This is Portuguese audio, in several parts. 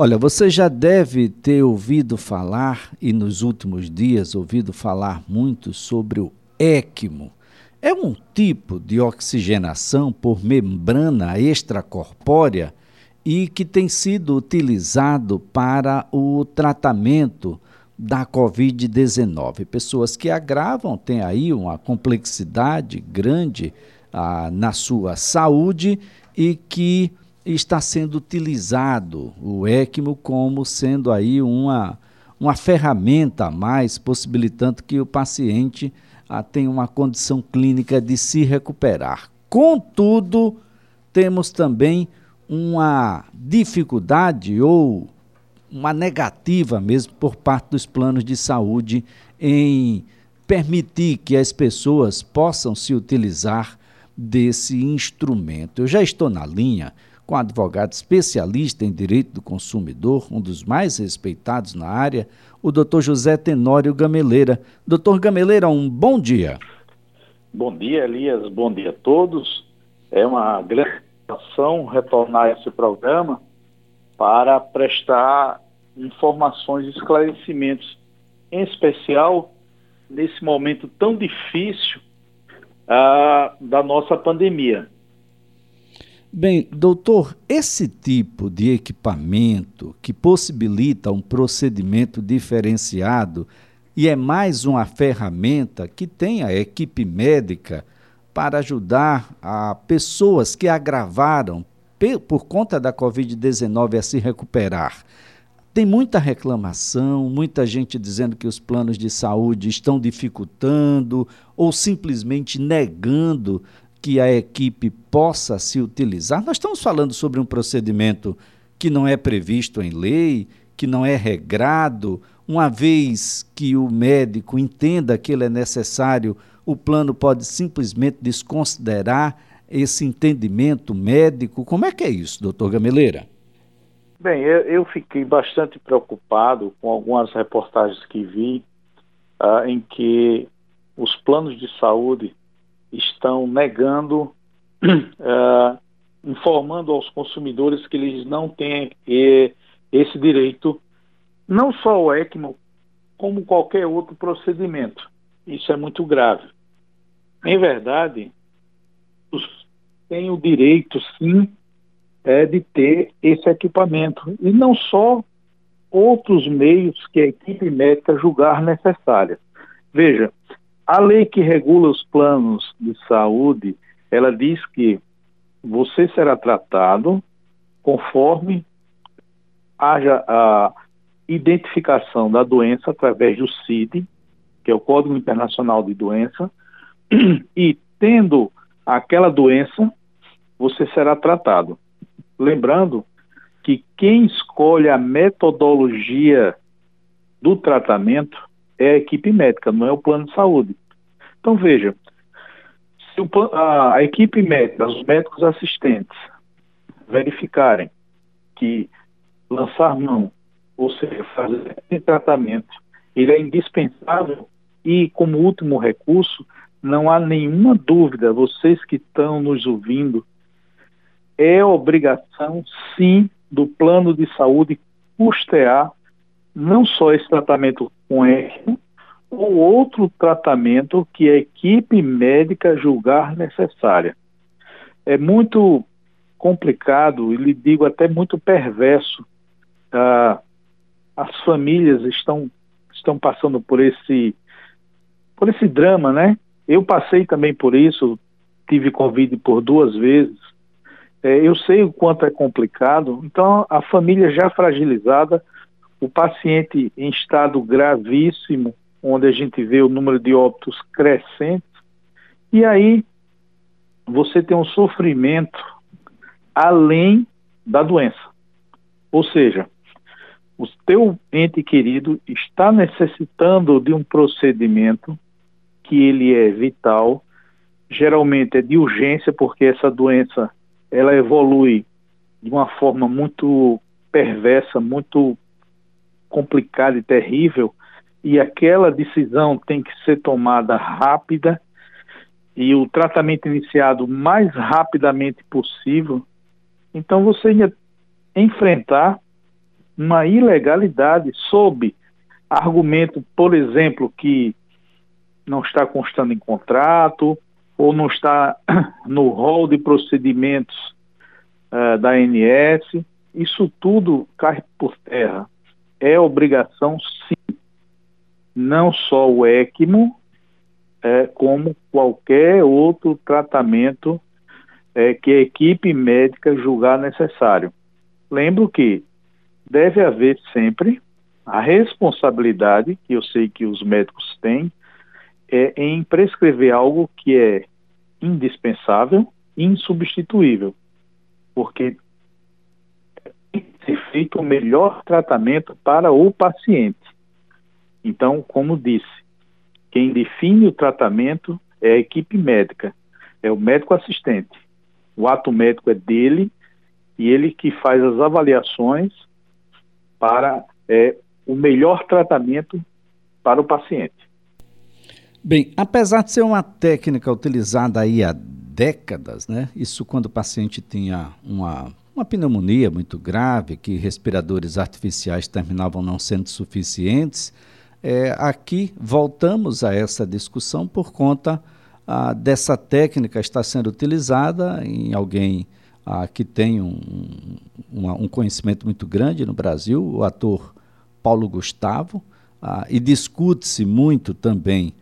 Olha, você já deve ter ouvido falar, e nos últimos dias ouvido falar muito sobre o ECMO. É um tipo de oxigenação por membrana extracorpórea e que tem sido utilizado para o tratamento da Covid-19. Pessoas que agravam têm aí uma complexidade grande ah, na sua saúde e que está sendo utilizado o ECMO como sendo aí uma, uma ferramenta a mais, possibilitando que o paciente ah, tenha uma condição clínica de se recuperar. Contudo, temos também uma dificuldade ou uma negativa mesmo por parte dos planos de saúde em permitir que as pessoas possam se utilizar desse instrumento. Eu já estou na linha com advogado especialista em direito do consumidor, um dos mais respeitados na área, o doutor José Tenório Gameleira. Doutor Gameleira, um bom dia. Bom dia, Elias. Bom dia a todos. É uma grande satisfação retornar a esse programa para prestar informações e esclarecimentos, em especial nesse momento tão difícil uh, da nossa pandemia. Bem, doutor, esse tipo de equipamento que possibilita um procedimento diferenciado e é mais uma ferramenta que tem a equipe médica para ajudar a pessoas que agravaram por conta da Covid-19 a se recuperar. Tem muita reclamação, muita gente dizendo que os planos de saúde estão dificultando ou simplesmente negando que a equipe possa se utilizar. Nós estamos falando sobre um procedimento que não é previsto em lei, que não é regrado. Uma vez que o médico entenda que ele é necessário, o plano pode simplesmente desconsiderar esse entendimento médico. Como é que é isso, doutor Gameleira? Bem, eu, eu fiquei bastante preocupado com algumas reportagens que vi uh, em que os planos de saúde estão negando, uh, informando aos consumidores que eles não têm eh, esse direito, não só o ECMO, como qualquer outro procedimento. Isso é muito grave. Em verdade, os têm o direito, sim, é, de ter esse equipamento. E não só outros meios que a equipe médica julgar necessários. Veja, a lei que regula os planos de saúde, ela diz que você será tratado conforme haja a identificação da doença através do CID, que é o Código Internacional de Doença, e tendo aquela doença, você será tratado. Lembrando que quem escolhe a metodologia do tratamento é a equipe médica, não é o plano de saúde. Então, veja, se o, a, a equipe médica, os médicos assistentes, verificarem que lançar mão, ou seja, fazer esse tratamento, ele é indispensável e, como último recurso, não há nenhuma dúvida, vocês que estão nos ouvindo, é obrigação, sim, do plano de saúde custear não só esse tratamento com ECMO, ou outro tratamento que a equipe médica julgar necessária. É muito complicado e lhe digo até muito perverso. Ah, as famílias estão estão passando por esse por esse drama, né? Eu passei também por isso, tive Covid por duas vezes. É, eu sei o quanto é complicado. Então, a família já fragilizada, o paciente em estado gravíssimo, onde a gente vê o número de óbitos crescente, e aí você tem um sofrimento além da doença. Ou seja, o teu ente querido está necessitando de um procedimento que ele é vital, geralmente é de urgência, porque essa doença ela evolui de uma forma muito perversa, muito complicada e terrível, e aquela decisão tem que ser tomada rápida e o tratamento iniciado o mais rapidamente possível. Então você ia enfrentar uma ilegalidade sob argumento, por exemplo, que não está constando em contrato ou não está no rol de procedimentos uh, da ANS, isso tudo cai por terra. É obrigação, sim, não só o ECMO, é, como qualquer outro tratamento é, que a equipe médica julgar necessário. Lembro que deve haver sempre a responsabilidade, que eu sei que os médicos têm, é em prescrever algo que é indispensável, insubstituível, porque ser feito o melhor tratamento para o paciente. Então, como disse, quem define o tratamento é a equipe médica, é o médico assistente. O ato médico é dele e ele que faz as avaliações para é, o melhor tratamento para o paciente. Bem, apesar de ser uma técnica utilizada aí há décadas, né? Isso quando o paciente tinha uma, uma pneumonia muito grave, que respiradores artificiais terminavam não sendo suficientes. É, aqui voltamos a essa discussão por conta ah, dessa técnica estar sendo utilizada em alguém ah, que tem um, um, um, conhecimento muito grande no Brasil, o ator Paulo Gustavo, ah, e discute-se muito também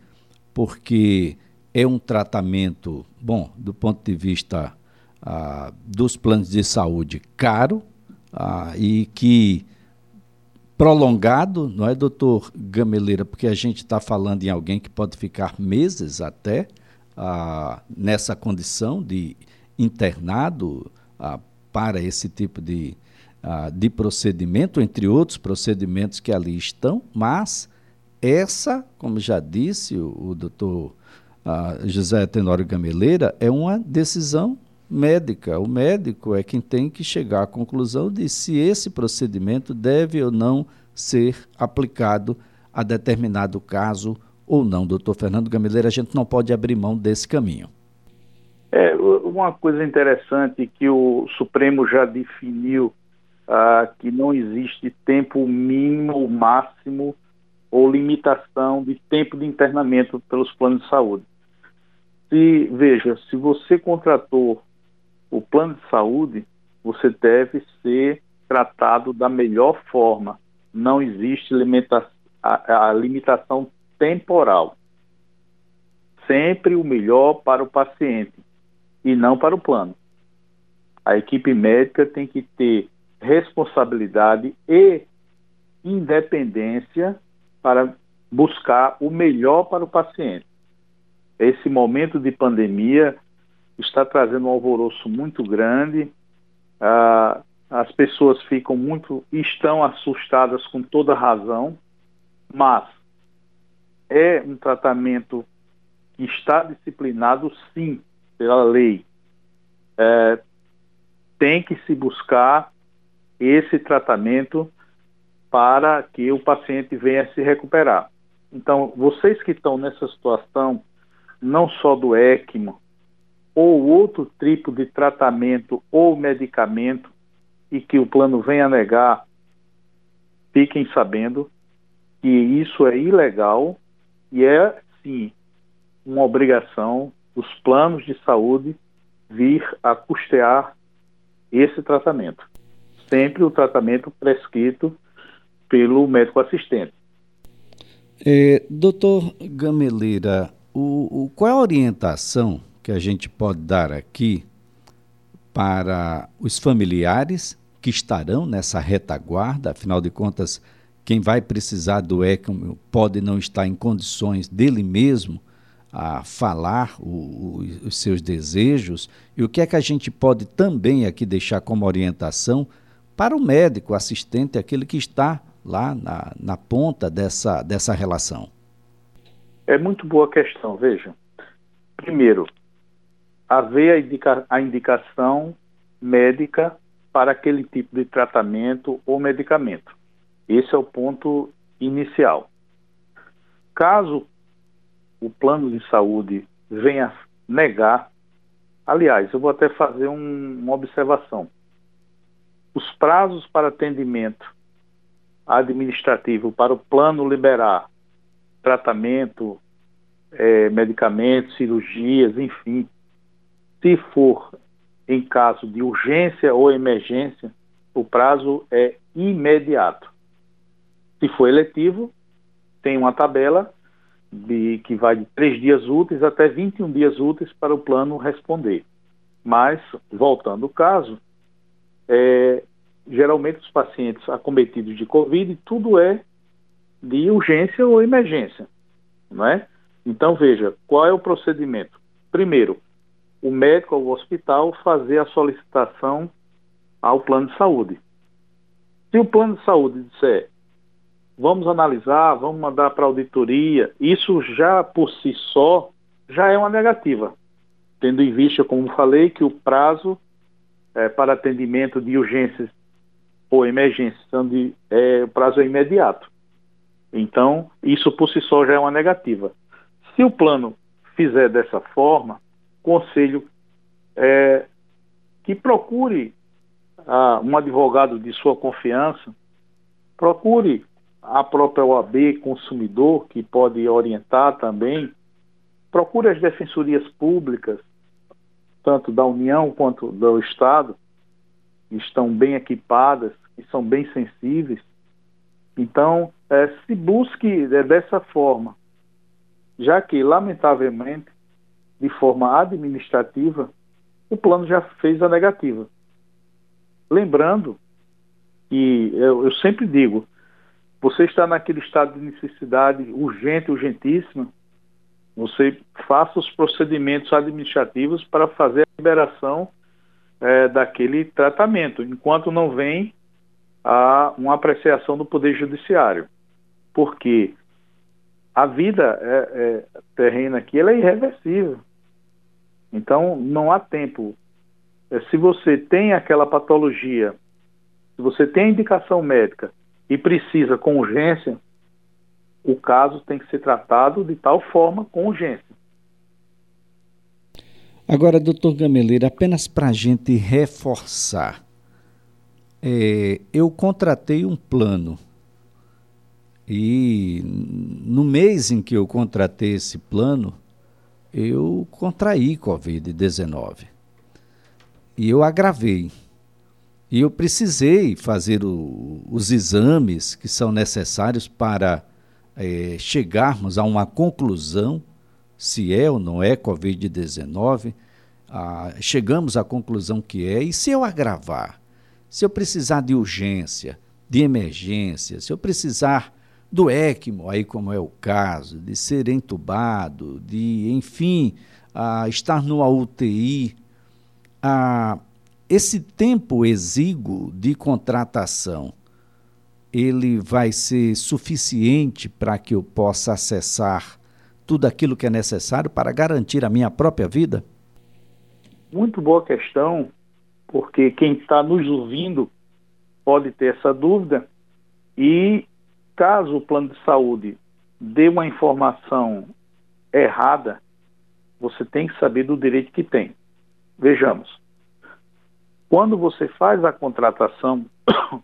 porque é um tratamento, bom, do ponto de vista ah, dos planos de saúde, caro ah, e que prolongado, não é, doutor Gameleira? Porque a gente está falando em alguém que pode ficar meses até ah, nessa condição de internado ah, para esse tipo de, ah, de procedimento, entre outros procedimentos que ali estão, mas essa, como já disse o, o doutor uh, José Tenório Gameleira, é uma decisão médica. O médico é quem tem que chegar à conclusão de se esse procedimento deve ou não ser aplicado a determinado caso ou não. Doutor Fernando Gameleira, a gente não pode abrir mão desse caminho. É, uma coisa interessante que o Supremo já definiu uh, que não existe tempo mínimo máximo ou limitação de tempo de internamento pelos planos de saúde. Se veja, se você contratou o plano de saúde, você deve ser tratado da melhor forma. Não existe a, a limitação temporal. Sempre o melhor para o paciente e não para o plano. A equipe médica tem que ter responsabilidade e independência para buscar o melhor para o paciente. Esse momento de pandemia está trazendo um alvoroço muito grande, ah, as pessoas ficam muito, estão assustadas com toda razão, mas é um tratamento que está disciplinado, sim, pela lei. É, tem que se buscar esse tratamento para que o paciente venha se recuperar. Então, vocês que estão nessa situação, não só do ECMO, ou outro tipo de tratamento ou medicamento, e que o plano venha negar, fiquem sabendo que isso é ilegal e é, sim, uma obrigação dos planos de saúde vir a custear esse tratamento. Sempre o tratamento prescrito pelo médico assistente. É, doutor Gameleira, o, o, qual é a orientação que a gente pode dar aqui para os familiares que estarão nessa retaguarda? Afinal de contas, quem vai precisar do ECMO pode não estar em condições dele mesmo a falar o, o, os seus desejos. E o que é que a gente pode também aqui deixar como orientação para o médico assistente, aquele que está lá na, na ponta dessa, dessa relação? É muito boa questão, veja. Primeiro, haver a, indica, a indicação médica para aquele tipo de tratamento ou medicamento. Esse é o ponto inicial. Caso o plano de saúde venha negar, aliás, eu vou até fazer um, uma observação. Os prazos para atendimento administrativo para o plano liberar tratamento, é, medicamentos, cirurgias, enfim, se for em caso de urgência ou emergência, o prazo é imediato. Se for eletivo, tem uma tabela de, que vai de três dias úteis até 21 dias úteis para o plano responder. Mas, voltando ao caso, é, geralmente os pacientes acometidos de Covid, tudo é de urgência ou emergência, não é? Então, veja, qual é o procedimento? Primeiro, o médico ou o hospital fazer a solicitação ao plano de saúde. Se o plano de saúde disser, vamos analisar, vamos mandar para auditoria, isso já por si só já é uma negativa, tendo em vista, como falei, que o prazo é, para atendimento de urgências ou emergências, onde é, o prazo é imediato. Então, isso por si só já é uma negativa. Se o plano fizer dessa forma, conselho é, que procure ah, um advogado de sua confiança, procure a própria OAB Consumidor, que pode orientar também, procure as defensorias públicas, tanto da União quanto do Estado, que estão bem equipadas, que são bem sensíveis. Então, é, se busque é, dessa forma, já que, lamentavelmente, de forma administrativa, o plano já fez a negativa. Lembrando que eu, eu sempre digo, você está naquele estado de necessidade urgente, urgentíssima, você faça os procedimentos administrativos para fazer a liberação é, daquele tratamento, enquanto não vem a uma apreciação do Poder Judiciário. Porque a vida é, é, terrena aqui ela é irreversível. Então, não há tempo. É, se você tem aquela patologia, se você tem indicação médica e precisa com urgência, o caso tem que ser tratado de tal forma com urgência. Agora, doutor Gameleira, apenas para a gente reforçar, é, eu contratei um plano e no mês em que eu contratei esse plano, eu contraí Covid-19 e eu agravei. E eu precisei fazer o, os exames que são necessários para é, chegarmos a uma conclusão se é ou não é Covid-19. Ah, chegamos à conclusão que é, e se eu agravar, se eu precisar de urgência, de emergência, se eu precisar do ECMO, aí como é o caso, de ser entubado, de, enfim, ah, estar numa UTI, ah, esse tempo exíguo de contratação ele vai ser suficiente para que eu possa acessar tudo aquilo que é necessário para garantir a minha própria vida? Muito boa questão, porque quem está nos ouvindo pode ter essa dúvida e caso o plano de saúde dê uma informação errada, você tem que saber do direito que tem. Vejamos. Quando você faz a contratação,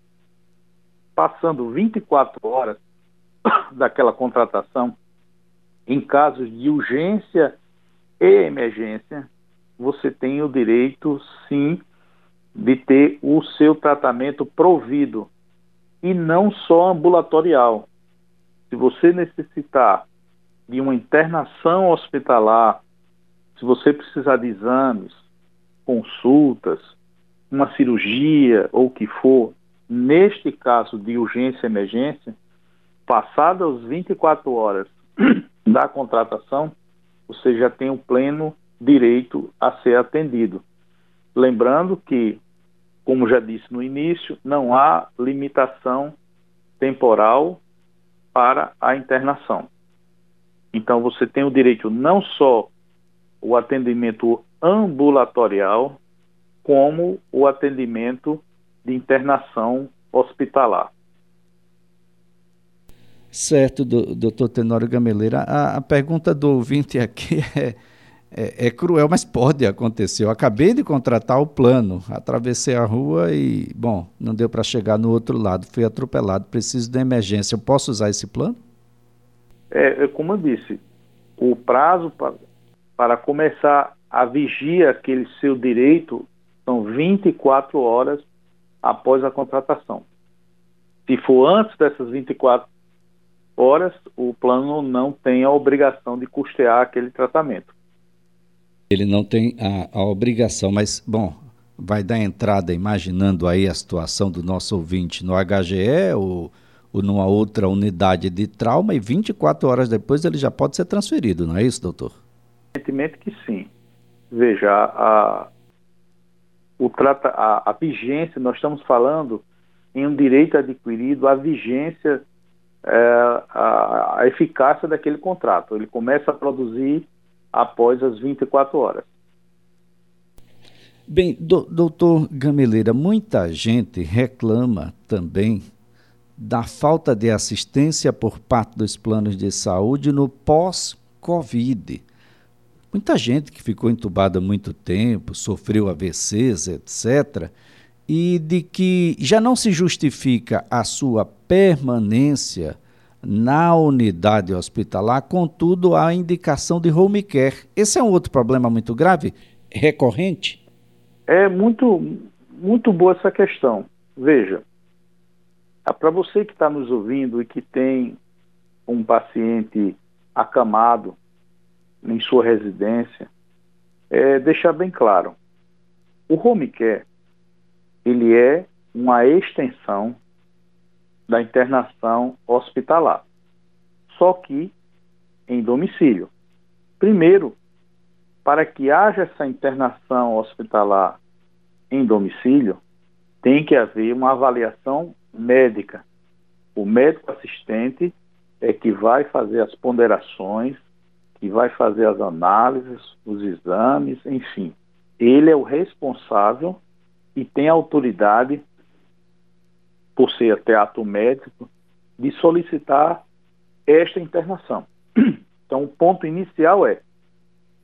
passando 24 horas daquela contratação, em casos de urgência e emergência, você tem o direito, sim, de ter o seu tratamento provido e não só ambulatorial. Se você necessitar de uma internação hospitalar, se você precisar de exames, consultas, uma cirurgia ou o que for, neste caso de urgência e emergência, passadas 24 horas da contratação, você já tem o pleno direito a ser atendido. Lembrando que, como já disse no início, não há limitação temporal para a internação. Então, você tem o direito não só o atendimento ambulatorial, como o atendimento de internação hospitalar. Certo, doutor Tenório Gameleira. A, a, pergunta do ouvinte aqui é, é, é, cruel, mas pode acontecer. Eu acabei de contratar o plano, atravessei a rua e, bom, não deu para chegar no outro lado, fui atropelado, preciso de emergência. Eu posso usar esse plano? É, é como eu disse, o prazo para, para começar a vigia aquele seu direito são 24 horas após a contratação. Se for antes dessas 24 horas, o plano não tem a obrigação de custear aquele tratamento. Ele não tem a, a obrigação, mas, bom, vai dar entrada imaginando aí a situação do nosso ouvinte no HGE ou, ou numa outra unidade de trauma e 24 horas depois ele já pode ser transferido, não é isso, doutor? Evidentemente que sim. Veja, a, o trata, a, a vigência, nós estamos falando em um direito adquirido, a vigência, é, a, a, eficácia daquele contrato. Ele começa a produzir após as 24 horas. Bem, do, doutor Gameleira, muita gente reclama também da falta de assistência por parte dos planos de saúde no pós-Covid. Muita gente que ficou entubada há muito tempo, sofreu AVCs, etc., e de que já não se justifica a sua permanência na unidade hospitalar, contudo, há indicação de home care. Esse é um outro problema muito grave, recorrente? É muito, muito boa essa questão. Veja, para você que está nos ouvindo e que tem um paciente acamado em sua residência, é deixar bem claro, o home care ele é uma extensão da internação hospitalar, só que em domicílio. Primeiro, para que haja essa internação hospitalar em domicílio, tem que haver uma avaliação médica. O médico assistente é que vai fazer as ponderações, que vai fazer as análises, os exames, enfim. Ele é o responsável e tem autoridade, por ser até ato médico, de solicitar esta internação. Então, o ponto inicial é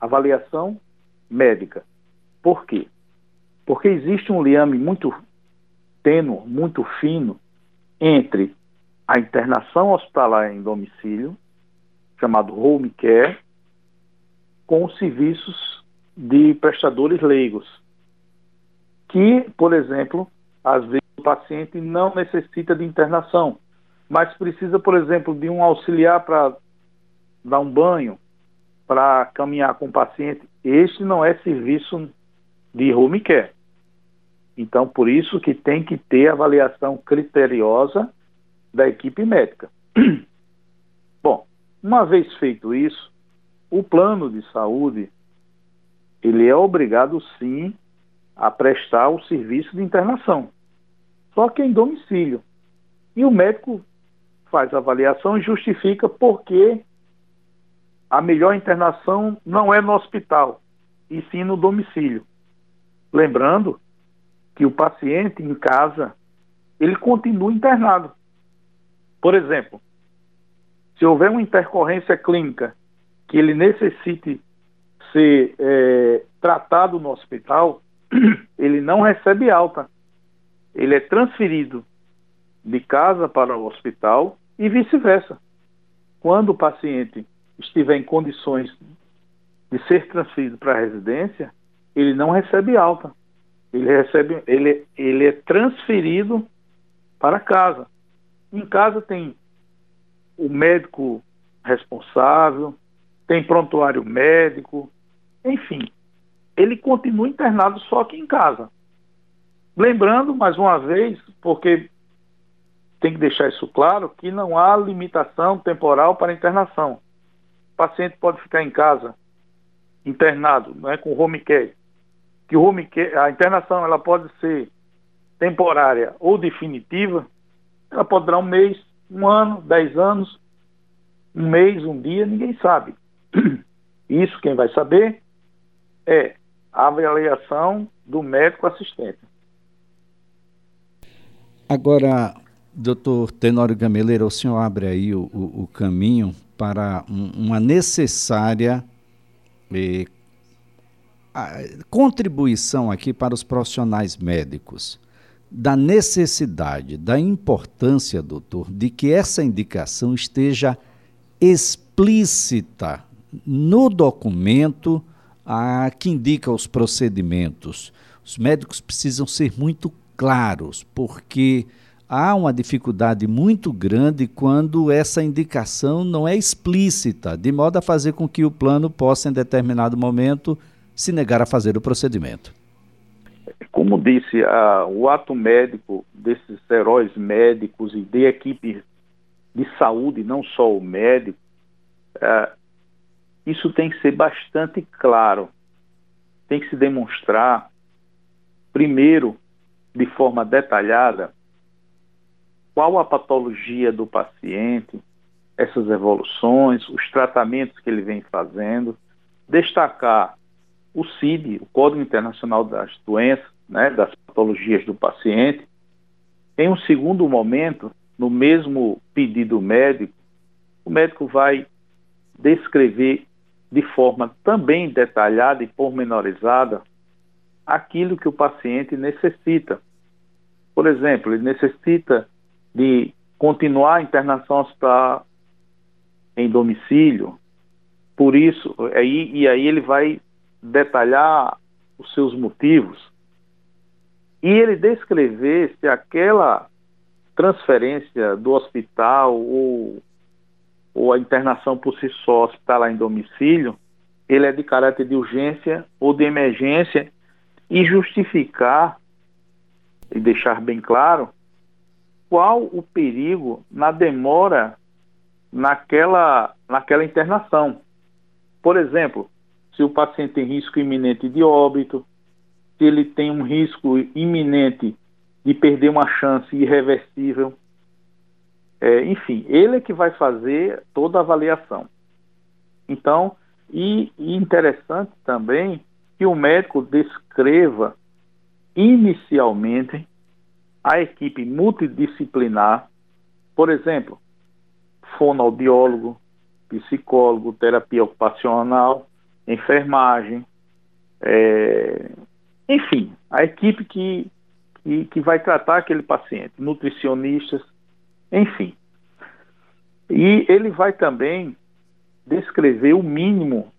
avaliação médica. Por quê? Porque existe um liame muito tênue, muito fino, entre a internação hospitalar em domicílio, chamado home care, com os serviços de prestadores leigos, que, por exemplo, às vezes o paciente não necessita de internação, mas precisa, por exemplo, de um auxiliar para dar um banho, para caminhar com o paciente. Este não é serviço de home care. Então, por isso que tem que ter avaliação criteriosa da equipe médica. Bom, uma vez feito isso, o plano de saúde ele é obrigado sim a prestar o serviço de internação, só que em domicílio. E o médico faz a avaliação e justifica por que a melhor internação não é no hospital, e sim no domicílio. Lembrando que o paciente em casa, ele continua internado. Por exemplo, se houver uma intercorrência clínica que ele necessite ser é, tratado no hospital, ele não recebe alta. Ele é transferido de casa para o hospital e vice-versa. Quando o paciente estiver em condições de ser transferido para a residência, ele não recebe alta. Ele recebe, ele, ele é transferido para casa. Em casa tem o médico responsável, tem prontuário médico, enfim, ele continua internado só aqui em casa. Lembrando, mais uma vez, porque tem que deixar isso claro, que não há limitação temporal para internação. O paciente pode ficar em casa internado, não é com home care. Que home care, a internação ela pode ser temporária ou definitiva. Ela pode durar um mês, um ano, dez anos, um mês, um dia, ninguém sabe. Isso quem vai saber é a avaliação do médico assistente. Agora, doutor Tenório Gameleira, o senhor abre aí o, o, o caminho para um, uma necessária eh, contribuição aqui para os profissionais médicos da necessidade, da importância, doutor, de que essa indicação esteja explícita no documento a, que indica os procedimentos. Os médicos precisam ser muito claros, porque há uma dificuldade muito grande quando essa indicação não é explícita, de modo a fazer com que o plano possa, em determinado momento, se negar a fazer o procedimento. Como disse, a, o ato médico desses heróis médicos e de equipe de saúde, não só o médico, é, isso tem que ser bastante claro. Tem que se demonstrar, primeiro, de forma detalhada, qual a patologia do paciente, essas evoluções, os tratamentos que ele vem fazendo, destacar o CID, o Código Internacional das Doenças, né, das patologias do paciente. Em um segundo momento, no mesmo pedido médico, o médico vai descrever de forma também detalhada e pormenorizada aquilo que o paciente necessita. Por exemplo, ele necessita de continuar a internação hospitalar em domicílio, por isso, aí, e aí ele vai detalhar os seus motivos e ele descrever se aquela transferência do hospital ou, ou a internação por si só hospitalar em domicílio, ele é de caráter de urgência ou de emergência e justificar e deixar bem claro qual o perigo na demora naquela, naquela internação. Por exemplo, se o paciente tem risco iminente de óbito, se ele tem um risco iminente de perder uma chance irreversível. É, enfim, ele é que vai fazer toda a avaliação. Então, e, e interessante também que o médico descreva inicialmente a equipe multidisciplinar, por exemplo, fonoaudiólogo, psicólogo, terapia ocupacional, enfermagem, é, enfim, a equipe que, que, que vai tratar aquele paciente, nutricionistas, enfim. E ele vai também descrever o mínimo,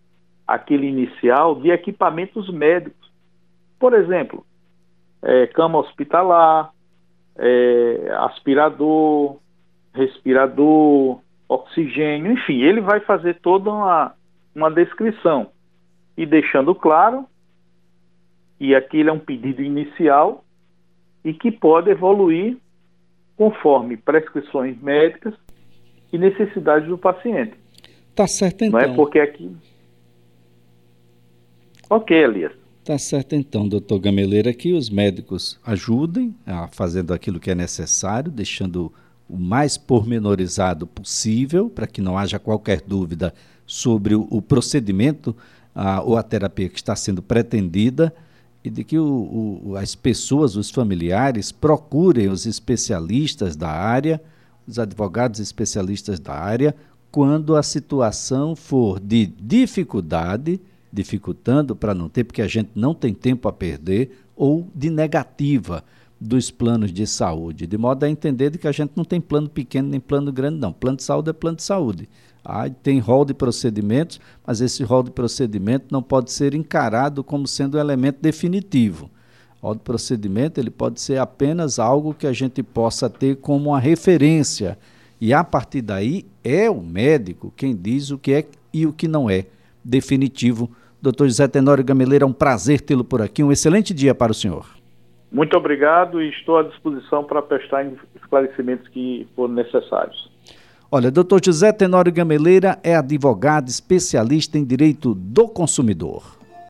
aquele inicial, de equipamentos médicos. Por exemplo, é, cama hospitalar, é, aspirador, respirador, oxigênio, enfim, ele vai fazer toda uma, uma descrição e deixando claro que aquilo é um pedido inicial e que pode evoluir conforme prescrições médicas e necessidades do paciente. Tá certo então. Não é então. porque aqui. Ok, Elias. Tá certo então, doutor Gameleira, que os médicos ajudem a fazendo aquilo que é necessário, deixando o mais pormenorizado possível, para que não haja qualquer dúvida sobre o, o procedimento a, ou a terapia que está sendo pretendida e de que o, o, as pessoas, os familiares, procurem os especialistas da área, os advogados especialistas da área, quando a situação for de dificuldade dificultando para não ter, porque a gente não tem tempo a perder, ou de negativa dos planos de saúde, de modo a entender de que a gente não tem plano pequeno nem plano grande, não. Plano de saúde é plano de saúde. Ah, tem rol de procedimentos, mas esse rol de procedimento não pode ser encarado como sendo um elemento definitivo. O rol de procedimento ele pode ser apenas algo que a gente possa ter como uma referência. E a partir daí é o médico quem diz o que é e o que não é definitivo Doutor José Tenório Gameleira, é um prazer tê-lo por aqui. Um excelente dia para o senhor. Muito obrigado e estou à disposição para prestar esclarecimentos que forem necessários. Olha, doutor José Tenório Gameleira é advogado especialista em direito do consumidor.